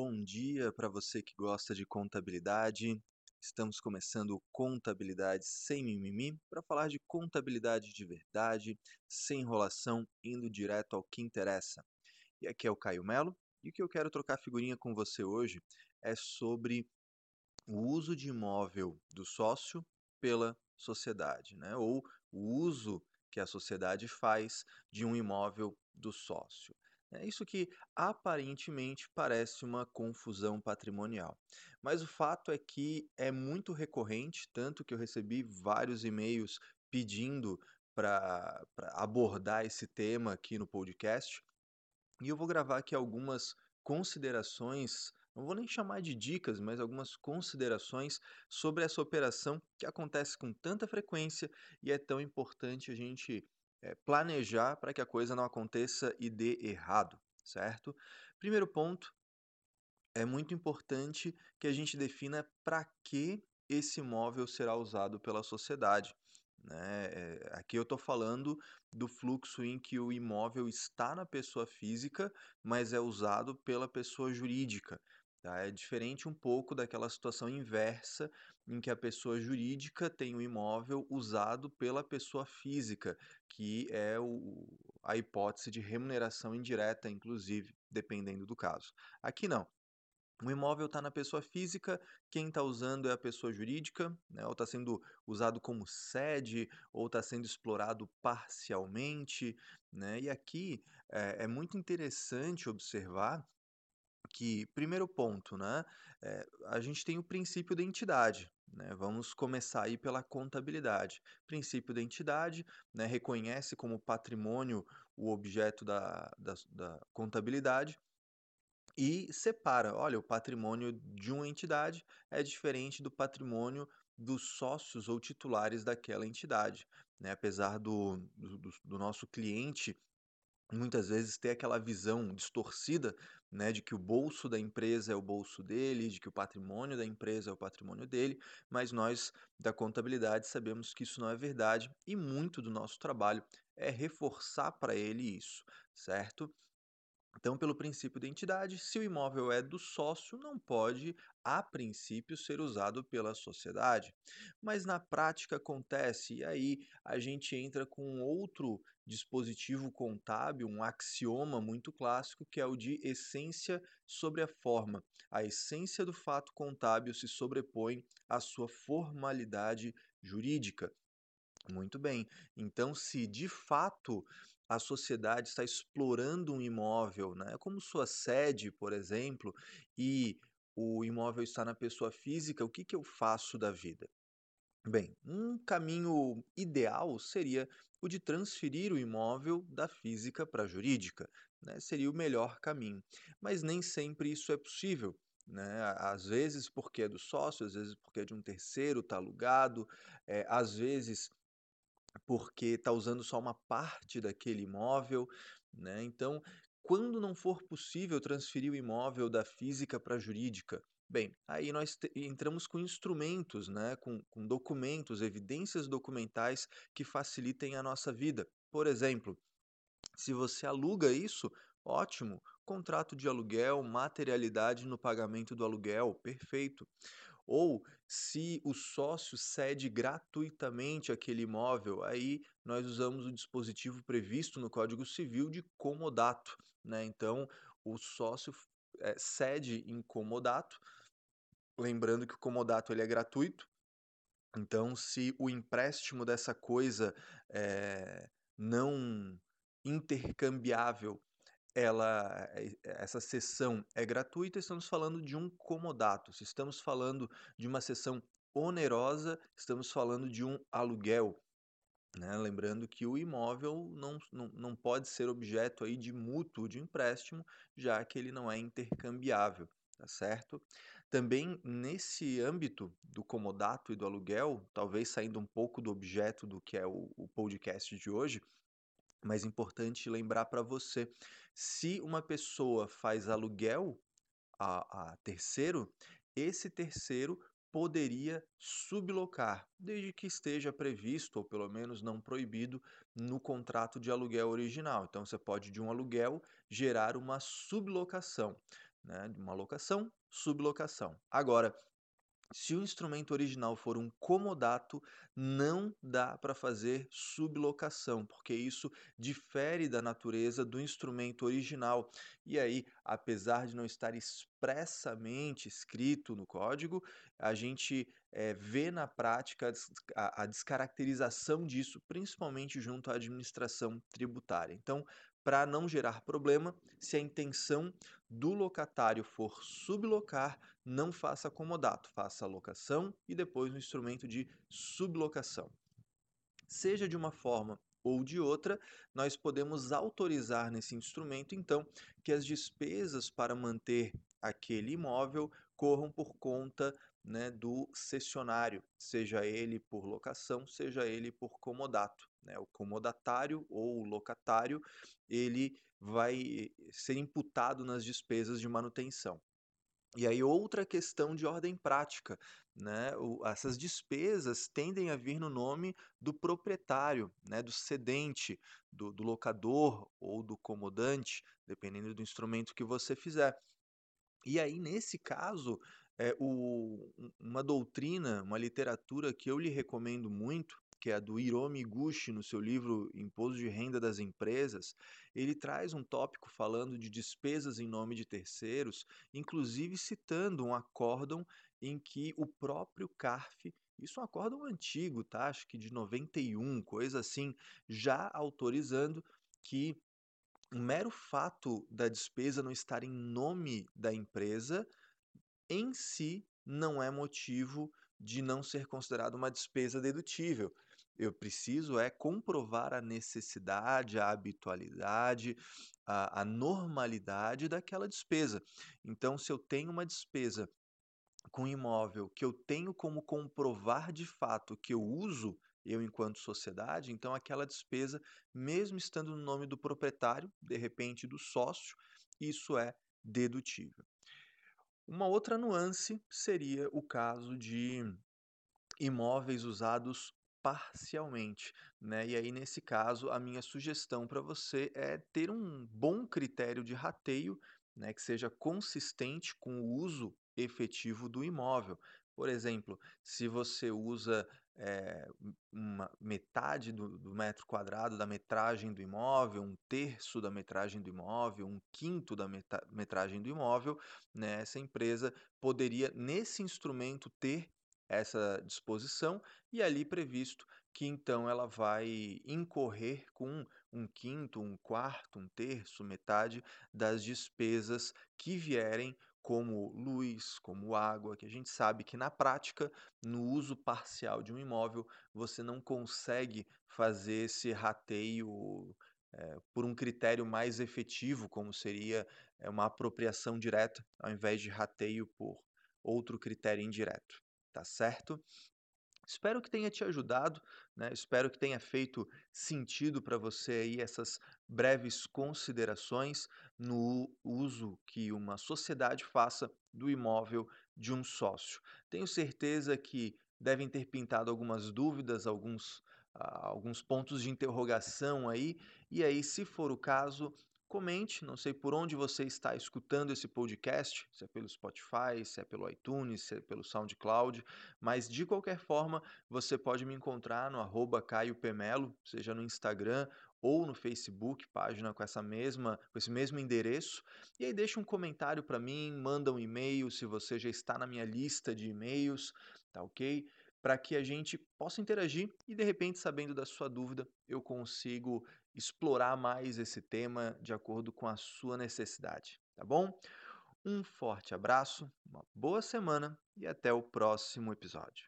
Bom dia para você que gosta de contabilidade. Estamos começando o Contabilidade Sem Mimimi para falar de contabilidade de verdade, sem enrolação, indo direto ao que interessa. E aqui é o Caio Melo, e o que eu quero trocar figurinha com você hoje é sobre o uso de imóvel do sócio pela sociedade, né? ou o uso que a sociedade faz de um imóvel do sócio. É isso que aparentemente parece uma confusão patrimonial. Mas o fato é que é muito recorrente, tanto que eu recebi vários e-mails pedindo para abordar esse tema aqui no podcast. E eu vou gravar aqui algumas considerações, não vou nem chamar de dicas, mas algumas considerações sobre essa operação que acontece com tanta frequência e é tão importante a gente é, planejar para que a coisa não aconteça e dê errado, certo? Primeiro ponto, é muito importante que a gente defina para que esse imóvel será usado pela sociedade. Né? É, aqui eu estou falando do fluxo em que o imóvel está na pessoa física, mas é usado pela pessoa jurídica. Tá? É diferente um pouco daquela situação inversa em que a pessoa jurídica tem o imóvel usado pela pessoa física, que é o, a hipótese de remuneração indireta, inclusive, dependendo do caso. Aqui não. O imóvel está na pessoa física, quem está usando é a pessoa jurídica, né, ou está sendo usado como sede, ou está sendo explorado parcialmente. Né, e aqui é, é muito interessante observar que, primeiro ponto, né, é, a gente tem o princípio da entidade. Né? Vamos começar aí pela contabilidade. Princípio da entidade né, reconhece como patrimônio o objeto da, da, da contabilidade e separa. Olha, o patrimônio de uma entidade é diferente do patrimônio dos sócios ou titulares daquela entidade. Né? Apesar do, do, do nosso cliente muitas vezes ter aquela visão distorcida, né, de que o bolso da empresa é o bolso dele, de que o patrimônio da empresa é o patrimônio dele, mas nós da contabilidade sabemos que isso não é verdade e muito do nosso trabalho é reforçar para ele isso, certo? Então, pelo princípio da entidade, se o imóvel é do sócio, não pode, a princípio, ser usado pela sociedade. Mas na prática acontece, e aí a gente entra com outro dispositivo contábil, um axioma muito clássico, que é o de essência sobre a forma. A essência do fato contábil se sobrepõe à sua formalidade jurídica. Muito bem. Então, se de fato a sociedade está explorando um imóvel, né, como sua sede, por exemplo, e o imóvel está na pessoa física, o que, que eu faço da vida? Bem, um caminho ideal seria o de transferir o imóvel da física para a jurídica, né? Seria o melhor caminho. Mas nem sempre isso é possível. Né? Às vezes porque é do sócio, às vezes porque é de um terceiro, está alugado, é, às vezes porque está usando só uma parte daquele imóvel, né? Então, quando não for possível transferir o imóvel da física para a jurídica, bem, aí nós entramos com instrumentos, né? com, com documentos, evidências documentais que facilitem a nossa vida. Por exemplo, se você aluga isso, ótimo, contrato de aluguel, materialidade no pagamento do aluguel, perfeito. Ou se o sócio cede gratuitamente aquele imóvel, aí nós usamos o dispositivo previsto no Código Civil de comodato. Né? Então, o sócio é, cede em comodato, lembrando que o comodato ele é gratuito. Então, se o empréstimo dessa coisa é, não intercambiável ela eh, essa sessão é gratuita, estamos falando de um comodato. Estamos falando de uma sessão onerosa, estamos falando de um aluguel. Né? Lembrando que o imóvel não, não, não pode ser objeto aí de mútuo de empréstimo, já que ele não é intercambiável, tá certo? Também nesse âmbito do comodato e do aluguel, talvez saindo um pouco do objeto do que é o, o podcast de hoje, mas importante lembrar para você, se uma pessoa faz aluguel a, a terceiro, esse terceiro poderia sublocar, desde que esteja previsto, ou pelo menos não proibido, no contrato de aluguel original. Então, você pode, de um aluguel, gerar uma sublocação. né, uma locação, sublocação. Agora, se o instrumento original for um comodato, não dá para fazer sublocação, porque isso difere da natureza do instrumento original. E aí, apesar de não estar expressamente escrito no código, a gente é, vê na prática a, a descaracterização disso, principalmente junto à administração tributária. Então, para não gerar problema, se a intenção do locatário for sublocar, não faça comodato, faça a locação e depois o instrumento de sublocação. Seja de uma forma ou de outra, nós podemos autorizar nesse instrumento, então, que as despesas para manter aquele imóvel corram por conta né, do cessionário, seja ele por locação, seja ele por comodato. Né? O comodatário ou o locatário, ele vai ser imputado nas despesas de manutenção. E aí outra questão de ordem prática, né? O, essas despesas tendem a vir no nome do proprietário, né? do cedente, do, do locador ou do comodante, dependendo do instrumento que você fizer. E aí, nesse caso, é, o, uma doutrina, uma literatura que eu lhe recomendo muito, que é a do Hiromi Guchi, no seu livro Imposto de Renda das Empresas, ele traz um tópico falando de despesas em nome de terceiros, inclusive citando um acórdão em que o próprio CARF, isso é um acórdão antigo, tá? acho que de 91, coisa assim, já autorizando que o mero fato da despesa não estar em nome da empresa em si não é motivo de não ser considerado uma despesa dedutível. Eu preciso é comprovar a necessidade, a habitualidade, a, a normalidade daquela despesa. Então, se eu tenho uma despesa com imóvel que eu tenho como comprovar de fato que eu uso, eu enquanto sociedade, então aquela despesa, mesmo estando no nome do proprietário, de repente do sócio, isso é dedutível. Uma outra nuance seria o caso de imóveis usados parcialmente, né? E aí nesse caso a minha sugestão para você é ter um bom critério de rateio, né, que seja consistente com o uso efetivo do imóvel. Por exemplo, se você usa é, uma metade do, do, metro quadrado da metragem do imóvel, um terço da metragem do imóvel, um quinto da metragem do imóvel, né, essa empresa poderia, nesse instrumento, ter essa disposição e ali previsto que então ela vai incorrer com um quinto, um quarto, um terço, metade das despesas que vierem como luz, como água, que a gente sabe que na prática, no uso parcial de um imóvel, você não consegue fazer esse rateio é, por um critério mais efetivo, como seria é, uma apropriação direta, ao invés de rateio por outro critério indireto. Tá certo? Espero que tenha te ajudado, né? Espero que tenha feito sentido para você aí essas breves considerações no uso que uma sociedade faça do imóvel de um sócio. Tenho certeza que devem ter pintado algumas dúvidas, alguns, uh, alguns pontos de interrogação aí, e aí, se for o caso, Comente, não sei por onde você está escutando esse podcast, se é pelo Spotify, se é pelo iTunes, se é pelo SoundCloud, mas de qualquer forma você pode me encontrar no arroba Caio Pemelo, seja no Instagram ou no Facebook, página com essa mesma, com esse mesmo endereço, e aí deixa um comentário para mim, manda um e-mail se você já está na minha lista de e-mails, tá ok? para que a gente possa interagir e, de repente, sabendo da sua dúvida, eu consigo explorar mais esse tema de acordo com a sua necessidade, tá bom? Um forte abraço, uma boa semana e até o próximo episódio.